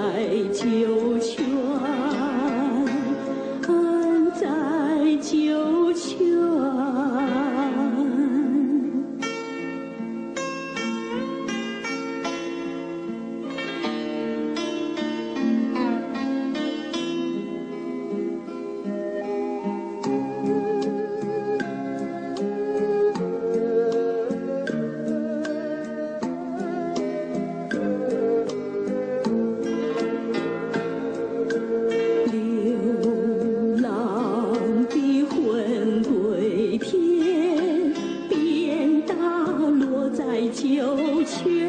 落在有情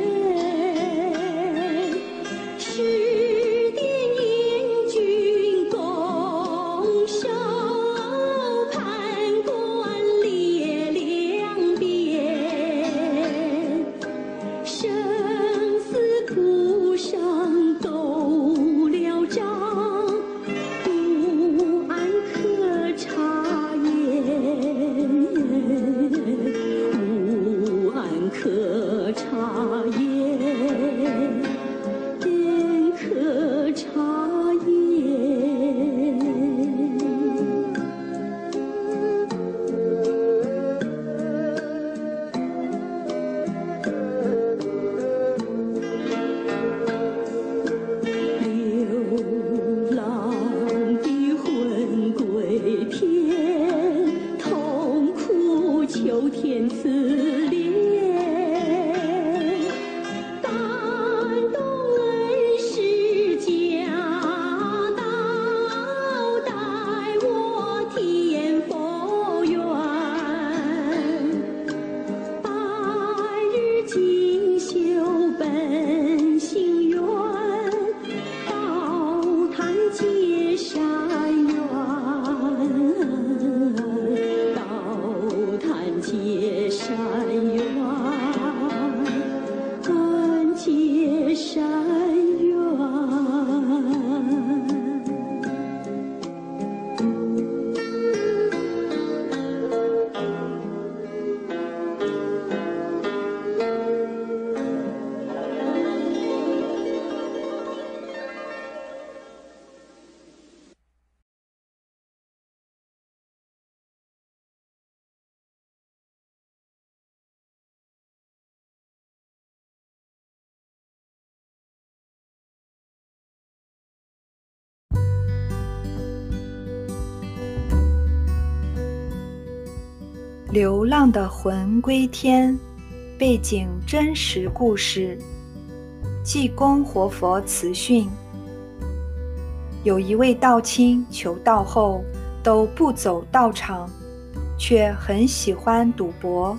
流浪的魂归天，背景真实故事。济公活佛慈训：有一位道亲求道后都不走道场，却很喜欢赌博。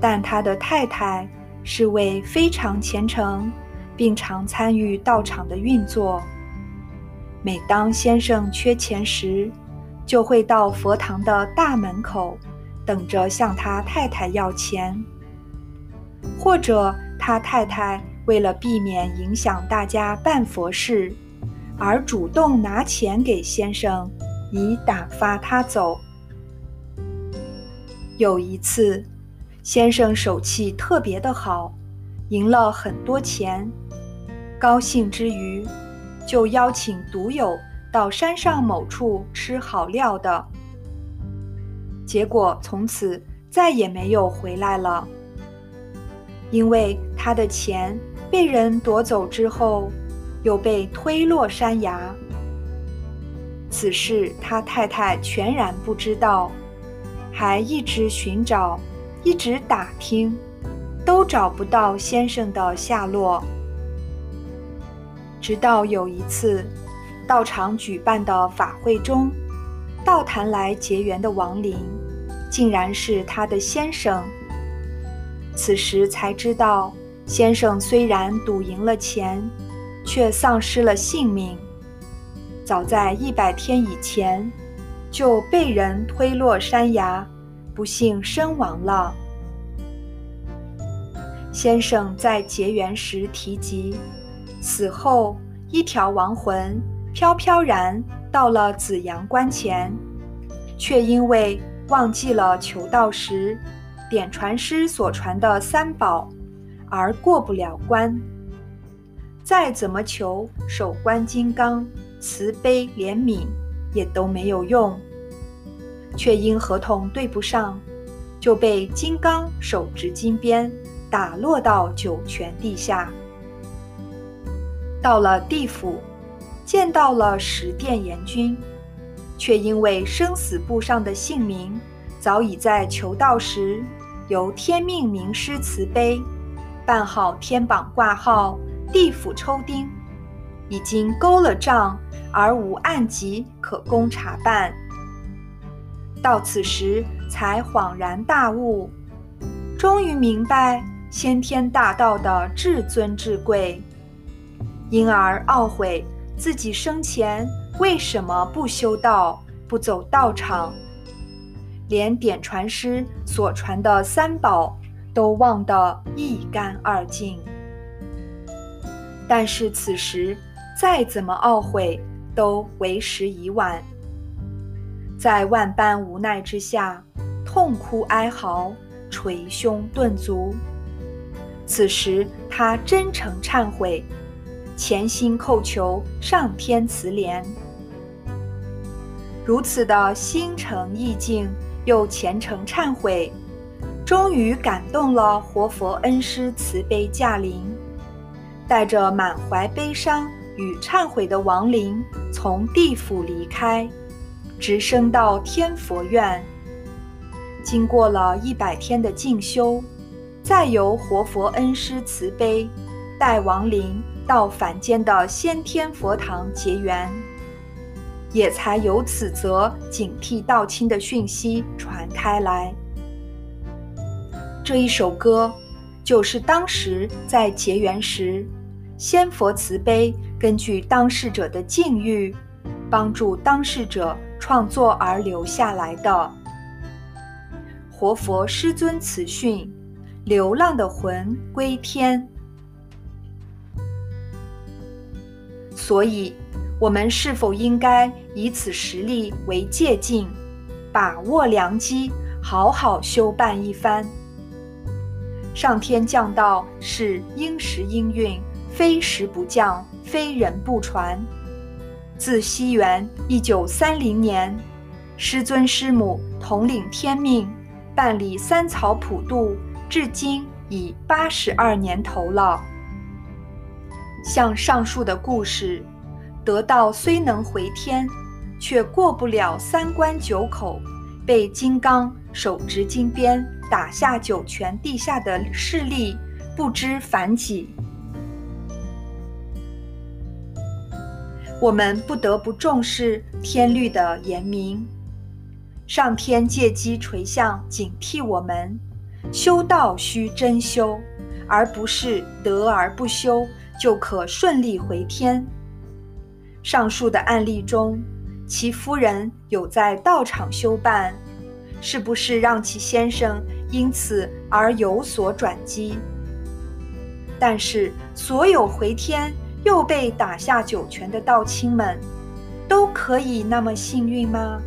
但他的太太是位非常虔诚，并常参与道场的运作。每当先生缺钱时，就会到佛堂的大门口。等着向他太太要钱，或者他太太为了避免影响大家办佛事，而主动拿钱给先生，以打发他走。有一次，先生手气特别的好，赢了很多钱，高兴之余，就邀请赌友到山上某处吃好料的。结果从此再也没有回来了，因为他的钱被人夺走之后，又被推落山崖。此事他太太全然不知道，还一直寻找，一直打听，都找不到先生的下落。直到有一次，道场举办的法会中，道坛来结缘的亡灵，竟然是他的先生。此时才知道，先生虽然赌赢了钱，却丧失了性命。早在一百天以前，就被人推落山崖，不幸身亡了。先生在结缘时提及，死后一条亡魂飘飘然到了紫阳关前，却因为忘记了求道时点传师所传的三宝，而过不了关。再怎么求守关金刚慈悲怜悯，也都没有用，却因合同对不上，就被金刚手执金鞭打落到九泉地下。到了地府，见到了十殿阎君，却因为生死簿上的姓名早已在求道时由天命名师慈悲办好天榜挂号。地府抽丁，已经勾了账，而无案籍可供查办。到此时才恍然大悟，终于明白先天大道的至尊至贵，因而懊悔自己生前为什么不修道、不走道场，连点传师所传的三宝都忘得一干二净。但是此时再怎么懊悔，都为时已晚。在万般无奈之下，痛哭哀嚎，捶胸顿足。此时他真诚忏悔，潜心叩求上天慈怜。如此的心诚意敬，又虔诚忏悔，终于感动了活佛恩师慈悲驾临。带着满怀悲伤与忏悔的亡灵从地府离开，直升到天佛院。经过了一百天的静修，再由活佛恩师慈悲带亡灵到凡间的先天佛堂结缘，也才由此则警惕道亲的讯息传开来。这一首歌，就是当时在结缘时。仙佛慈悲，根据当事者的境遇，帮助当事者创作而留下来的。活佛师尊慈训：流浪的魂归天。所以，我们是否应该以此实例为借鉴，把握良机，好好修办一番？上天降道是应时应运。非时不降，非人不传。自西元一九三零年，师尊师母统领天命，办理三草普渡，至今已八十二年头了。像上述的故事，得道虽能回天，却过不了三关九口，被金刚手执金鞭打下九泉地下的势力，不知凡几。我们不得不重视天律的严明，上天借机垂象警惕我们：修道需真修，而不是得而不修就可顺利回天。上述的案例中，其夫人有在道场修办，是不是让其先生因此而有所转机？但是所有回天。又被打下九泉的道亲们，都可以那么幸运吗？